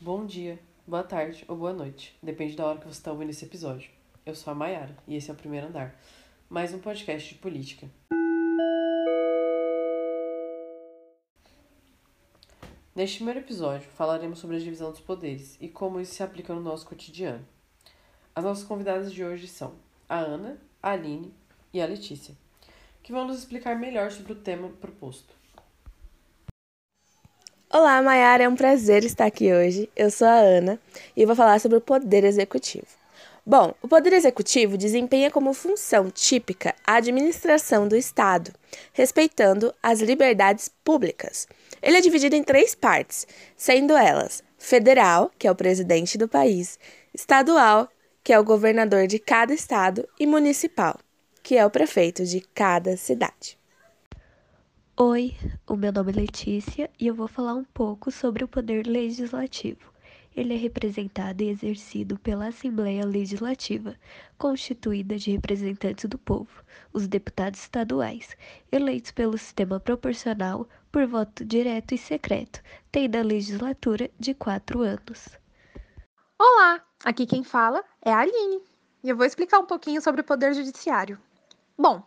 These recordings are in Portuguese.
bom dia, boa tarde ou boa noite. Depende da hora que você está ouvindo esse episódio. Eu sou a Mayara e esse é o Primeiro Andar, mais um podcast de política. Neste primeiro episódio, falaremos sobre a divisão dos poderes e como isso se aplica no nosso cotidiano. As nossas convidadas de hoje são a Ana, a Aline e a Letícia, que vão nos explicar melhor sobre o tema proposto. Olá, Mayara, é um prazer estar aqui hoje. Eu sou a Ana e vou falar sobre o Poder Executivo. Bom, o Poder Executivo desempenha como função típica a administração do Estado, respeitando as liberdades públicas. Ele é dividido em três partes, sendo elas federal, que é o presidente do país, estadual, que é o governador de cada estado, e municipal, que é o prefeito de cada cidade. Oi, o meu nome é Letícia e eu vou falar um pouco sobre o poder legislativo. Ele é representado e exercido pela Assembleia Legislativa, constituída de representantes do povo, os deputados estaduais, eleitos pelo sistema proporcional por voto direto e secreto, tendo a legislatura de quatro anos. Olá, aqui quem fala é a Aline e eu vou explicar um pouquinho sobre o Poder Judiciário. Bom,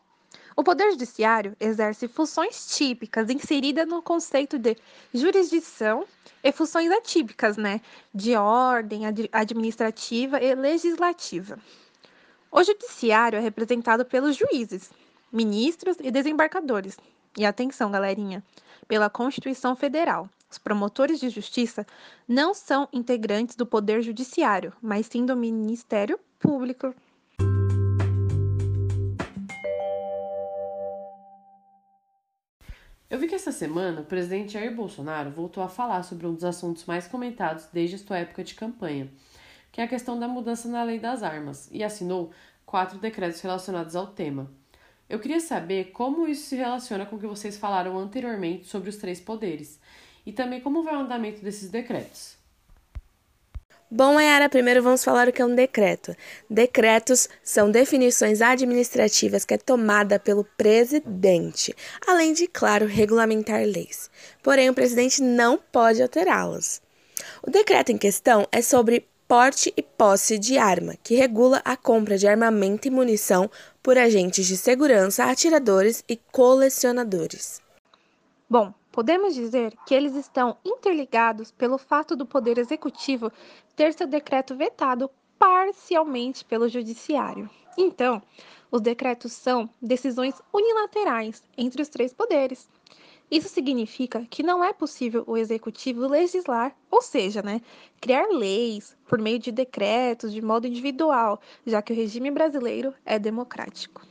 o Poder Judiciário exerce funções típicas inseridas no conceito de jurisdição e funções atípicas, né, de ordem administrativa e legislativa. O Judiciário é representado pelos juízes, ministros e desembargadores. E atenção, galerinha, pela Constituição Federal. Os promotores de justiça não são integrantes do Poder Judiciário, mas sim do Ministério Público. Eu vi que essa semana o presidente Jair Bolsonaro voltou a falar sobre um dos assuntos mais comentados desde a sua época de campanha, que é a questão da mudança na lei das armas, e assinou quatro decretos relacionados ao tema. Eu queria saber como isso se relaciona com o que vocês falaram anteriormente sobre os três poderes, e também como vai o andamento desses decretos. Bom, Mayara, primeiro vamos falar o que é um decreto. Decretos são definições administrativas que é tomada pelo presidente, além de, claro, regulamentar leis. Porém, o presidente não pode alterá-las. O decreto em questão é sobre porte e posse de arma, que regula a compra de armamento e munição por agentes de segurança, atiradores e colecionadores. Bom, Podemos dizer que eles estão interligados pelo fato do Poder Executivo ter seu decreto vetado parcialmente pelo Judiciário. Então, os decretos são decisões unilaterais entre os três poderes. Isso significa que não é possível o executivo legislar, ou seja, né, criar leis por meio de decretos de modo individual, já que o regime brasileiro é democrático.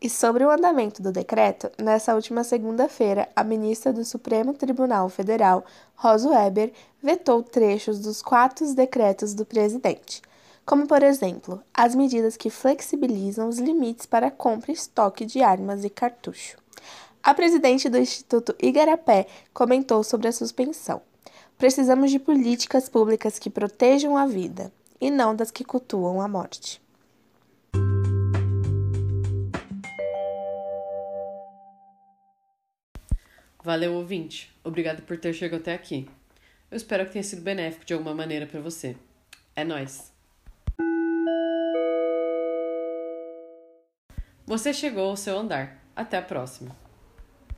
E sobre o andamento do decreto, nessa última segunda-feira, a ministra do Supremo Tribunal Federal, Rosa Weber, vetou trechos dos quatro decretos do presidente, como, por exemplo, as medidas que flexibilizam os limites para compra e estoque de armas e cartucho. A presidente do Instituto Igarapé comentou sobre a suspensão. Precisamos de políticas públicas que protejam a vida e não das que cultuam a morte. Valeu, ouvinte. Obrigado por ter chegado até aqui. Eu espero que tenha sido benéfico de alguma maneira para você. É nós. Você chegou ao seu andar. Até a próxima.